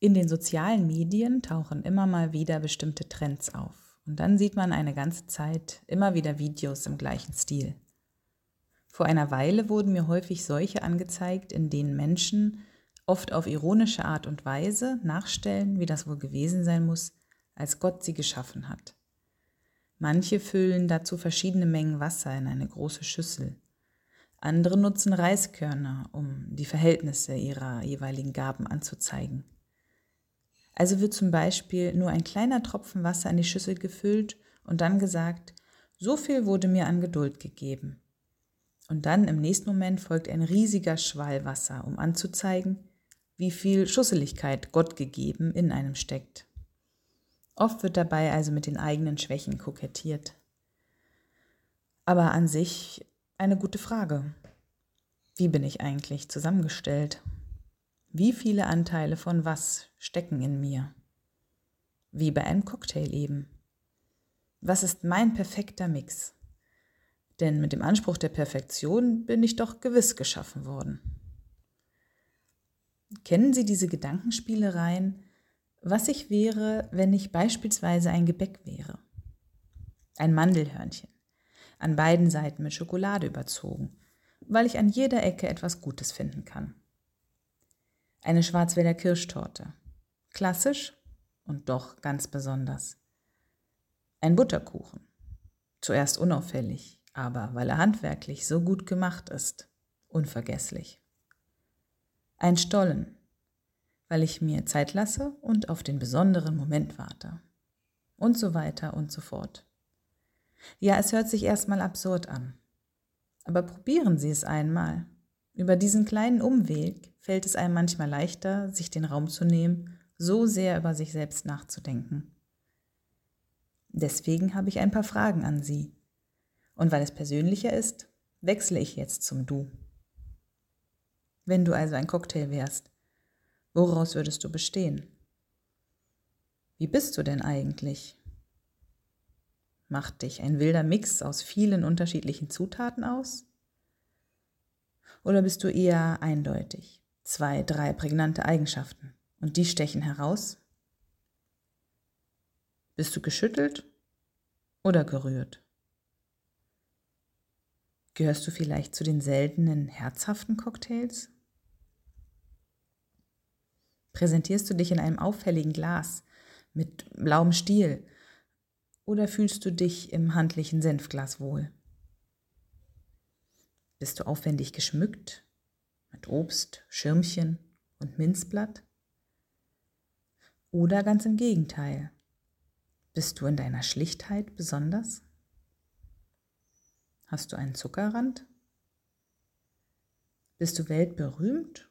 In den sozialen Medien tauchen immer mal wieder bestimmte Trends auf. Und dann sieht man eine ganze Zeit immer wieder Videos im gleichen Stil. Vor einer Weile wurden mir häufig solche angezeigt, in denen Menschen oft auf ironische Art und Weise nachstellen, wie das wohl gewesen sein muss, als Gott sie geschaffen hat. Manche füllen dazu verschiedene Mengen Wasser in eine große Schüssel. Andere nutzen Reiskörner, um die Verhältnisse ihrer jeweiligen Gaben anzuzeigen. Also wird zum Beispiel nur ein kleiner Tropfen Wasser in die Schüssel gefüllt und dann gesagt, so viel wurde mir an Geduld gegeben. Und dann im nächsten Moment folgt ein riesiger Schwall Wasser, um anzuzeigen, wie viel Schusseligkeit Gott gegeben in einem steckt. Oft wird dabei also mit den eigenen Schwächen kokettiert. Aber an sich eine gute Frage. Wie bin ich eigentlich zusammengestellt? Wie viele Anteile von was stecken in mir? Wie bei einem Cocktail eben. Was ist mein perfekter Mix? Denn mit dem Anspruch der Perfektion bin ich doch gewiss geschaffen worden. Kennen Sie diese Gedankenspielereien, was ich wäre, wenn ich beispielsweise ein Gebäck wäre? Ein Mandelhörnchen, an beiden Seiten mit Schokolade überzogen, weil ich an jeder Ecke etwas Gutes finden kann. Eine Schwarzwälder Kirschtorte. Klassisch und doch ganz besonders. Ein Butterkuchen. Zuerst unauffällig, aber weil er handwerklich so gut gemacht ist, unvergesslich. Ein Stollen, weil ich mir Zeit lasse und auf den besonderen Moment warte. Und so weiter und so fort. Ja, es hört sich erstmal absurd an. Aber probieren Sie es einmal. Über diesen kleinen Umweg fällt es einem manchmal leichter, sich den Raum zu nehmen, so sehr über sich selbst nachzudenken. Deswegen habe ich ein paar Fragen an Sie. Und weil es persönlicher ist, wechsle ich jetzt zum Du. Wenn du also ein Cocktail wärst, woraus würdest du bestehen? Wie bist du denn eigentlich? Macht dich ein wilder Mix aus vielen unterschiedlichen Zutaten aus? Oder bist du eher eindeutig? Zwei, drei prägnante Eigenschaften. Und die stechen heraus? Bist du geschüttelt oder gerührt? Gehörst du vielleicht zu den seltenen, herzhaften Cocktails? Präsentierst du dich in einem auffälligen Glas mit blauem Stiel oder fühlst du dich im handlichen Senfglas wohl? Bist du aufwendig geschmückt mit Obst, Schirmchen und Minzblatt? Oder ganz im Gegenteil, bist du in deiner Schlichtheit besonders? Hast du einen Zuckerrand? Bist du weltberühmt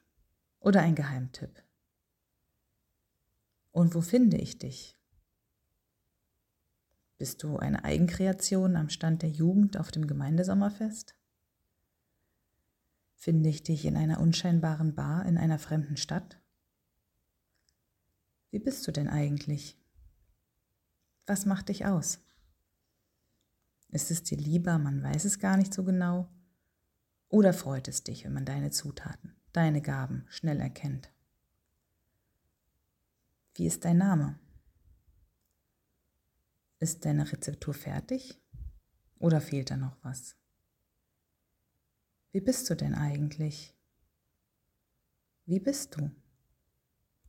oder ein Geheimtipp? Und wo finde ich dich? Bist du eine Eigenkreation am Stand der Jugend auf dem Gemeindesommerfest? Finde ich dich in einer unscheinbaren Bar in einer fremden Stadt? Wie bist du denn eigentlich? Was macht dich aus? Ist es dir lieber, man weiß es gar nicht so genau? Oder freut es dich, wenn man deine Zutaten, deine Gaben schnell erkennt? Wie ist dein Name? Ist deine Rezeptur fertig? Oder fehlt da noch was? Wie bist du denn eigentlich? Wie bist du?